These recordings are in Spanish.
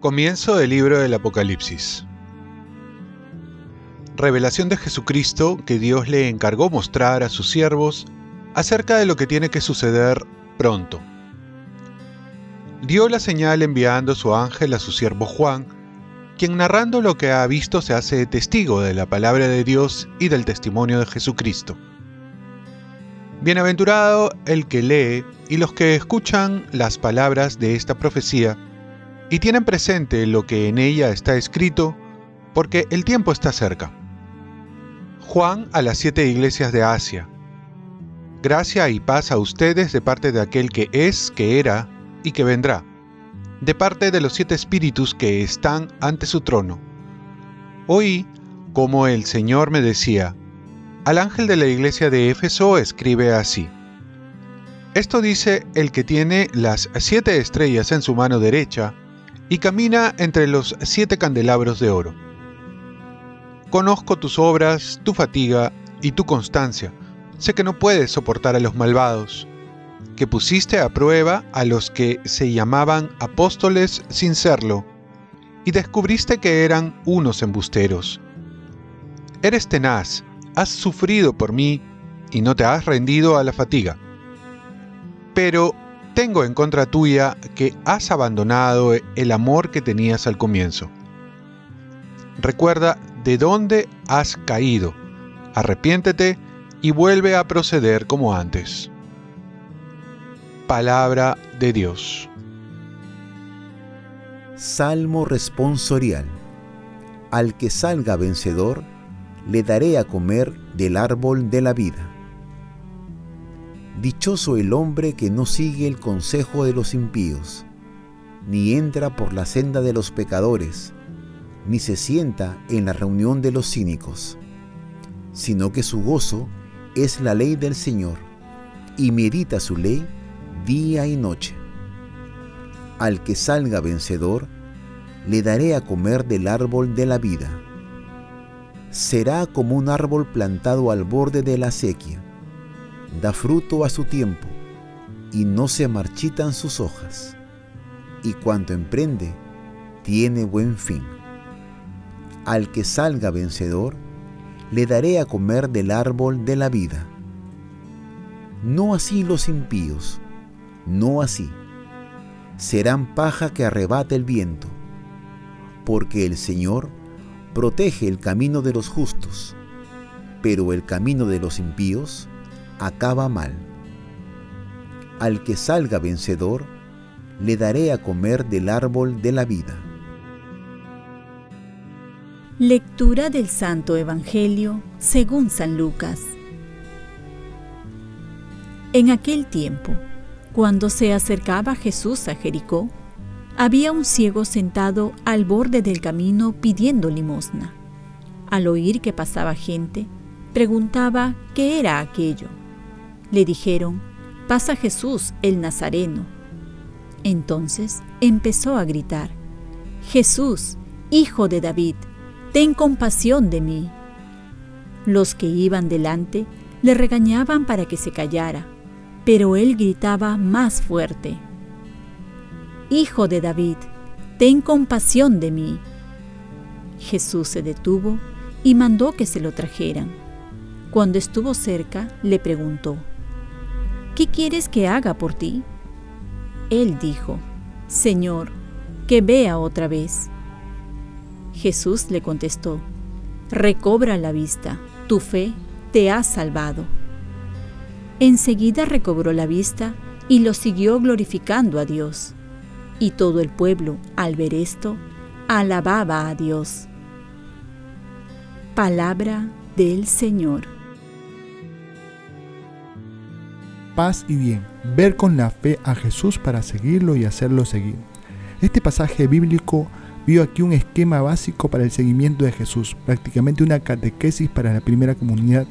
Comienzo del libro del Apocalipsis. Revelación de Jesucristo que Dios le encargó mostrar a sus siervos acerca de lo que tiene que suceder pronto. Dio la señal enviando su ángel a su siervo Juan, quien narrando lo que ha visto se hace testigo de la palabra de Dios y del testimonio de Jesucristo. Bienaventurado el que lee y los que escuchan las palabras de esta profecía, y tienen presente lo que en ella está escrito, porque el tiempo está cerca. Juan a las siete iglesias de Asia. Gracia y paz a ustedes de parte de aquel que es, que era y que vendrá, de parte de los siete espíritus que están ante su trono. Oí como el Señor me decía, al ángel de la iglesia de Éfeso escribe así. Esto dice el que tiene las siete estrellas en su mano derecha, y camina entre los siete candelabros de oro. Conozco tus obras, tu fatiga y tu constancia. Sé que no puedes soportar a los malvados, que pusiste a prueba a los que se llamaban apóstoles sin serlo, y descubriste que eran unos embusteros. Eres tenaz, has sufrido por mí y no te has rendido a la fatiga. Pero tengo en contra tuya que has abandonado el amor que tenías al comienzo. Recuerda de dónde has caído, arrepiéntete y vuelve a proceder como antes. Palabra de Dios. Salmo responsorial. Al que salga vencedor, le daré a comer del árbol de la vida. Dichoso el hombre que no sigue el consejo de los impíos, ni entra por la senda de los pecadores, ni se sienta en la reunión de los cínicos, sino que su gozo es la ley del Señor, y medita su ley día y noche. Al que salga vencedor, le daré a comer del árbol de la vida. Será como un árbol plantado al borde de la sequía da fruto a su tiempo, y no se marchitan sus hojas, y cuanto emprende, tiene buen fin. Al que salga vencedor, le daré a comer del árbol de la vida. No así los impíos, no así. Serán paja que arrebate el viento, porque el Señor protege el camino de los justos, pero el camino de los impíos acaba mal. Al que salga vencedor, le daré a comer del árbol de la vida. Lectura del Santo Evangelio según San Lucas. En aquel tiempo, cuando se acercaba Jesús a Jericó, había un ciego sentado al borde del camino pidiendo limosna. Al oír que pasaba gente, preguntaba qué era aquello. Le dijeron, pasa Jesús el Nazareno. Entonces empezó a gritar, Jesús, hijo de David, ten compasión de mí. Los que iban delante le regañaban para que se callara, pero él gritaba más fuerte, Hijo de David, ten compasión de mí. Jesús se detuvo y mandó que se lo trajeran. Cuando estuvo cerca, le preguntó, ¿qué quieres que haga por ti? Él dijo, Señor, que vea otra vez. Jesús le contestó, Recobra la vista, tu fe te ha salvado. Enseguida recobró la vista y lo siguió glorificando a Dios. Y todo el pueblo, al ver esto, alababa a Dios. Palabra del Señor. paz y bien, ver con la fe a Jesús para seguirlo y hacerlo seguir. Este pasaje bíblico vio aquí un esquema básico para el seguimiento de Jesús, prácticamente una catequesis para la primera comunidad,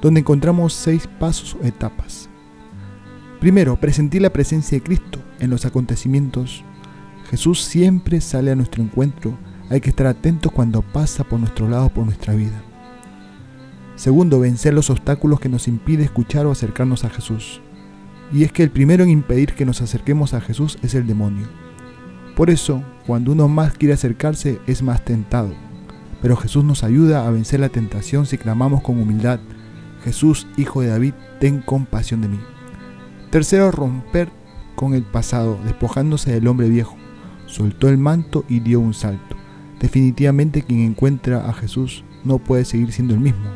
donde encontramos seis pasos o etapas. Primero, presentar la presencia de Cristo en los acontecimientos. Jesús siempre sale a nuestro encuentro, hay que estar atentos cuando pasa por nuestro lado, por nuestra vida. Segundo, vencer los obstáculos que nos impide escuchar o acercarnos a Jesús. Y es que el primero en impedir que nos acerquemos a Jesús es el demonio. Por eso, cuando uno más quiere acercarse, es más tentado. Pero Jesús nos ayuda a vencer la tentación si clamamos con humildad, Jesús, Hijo de David, ten compasión de mí. Tercero, romper con el pasado, despojándose del hombre viejo. Soltó el manto y dio un salto. Definitivamente quien encuentra a Jesús no puede seguir siendo el mismo,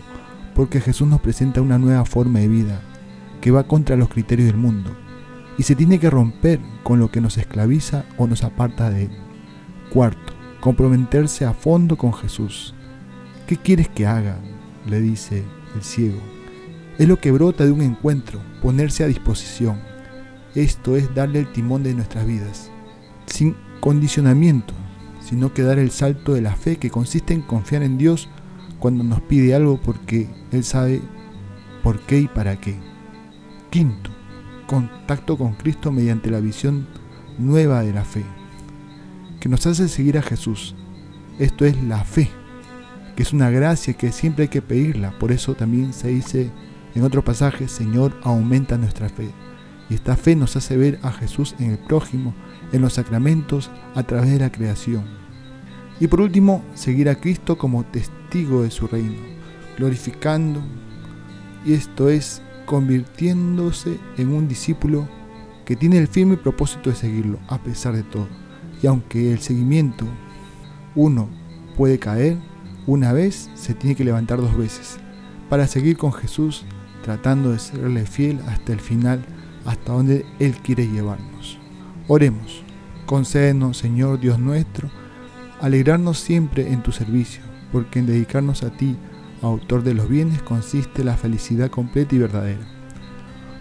porque Jesús nos presenta una nueva forma de vida que va contra los criterios del mundo y se tiene que romper con lo que nos esclaviza o nos aparta de él. Cuarto, comprometerse a fondo con Jesús. ¿Qué quieres que haga? le dice el ciego. Es lo que brota de un encuentro, ponerse a disposición. Esto es darle el timón de nuestras vidas, sin condicionamiento, sino que dar el salto de la fe que consiste en confiar en Dios cuando nos pide algo porque Él sabe por qué y para qué. Quinto, contacto con Cristo mediante la visión nueva de la fe, que nos hace seguir a Jesús. Esto es la fe, que es una gracia que siempre hay que pedirla. Por eso también se dice en otro pasaje, Señor, aumenta nuestra fe. Y esta fe nos hace ver a Jesús en el prójimo, en los sacramentos, a través de la creación. Y por último, seguir a Cristo como testigo de su reino, glorificando, y esto es convirtiéndose en un discípulo que tiene el firme propósito de seguirlo a pesar de todo. Y aunque el seguimiento uno puede caer, una vez se tiene que levantar dos veces para seguir con Jesús tratando de serle fiel hasta el final, hasta donde Él quiere llevarnos. Oremos, concédenos, Señor Dios nuestro, alegrarnos siempre en tu servicio, porque en dedicarnos a ti, autor de los bienes, consiste la felicidad completa y verdadera.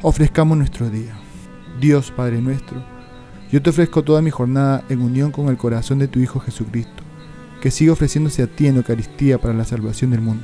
Ofrezcamos nuestro día. Dios Padre nuestro, yo te ofrezco toda mi jornada en unión con el corazón de tu Hijo Jesucristo, que sigue ofreciéndose a ti en Eucaristía para la salvación del mundo.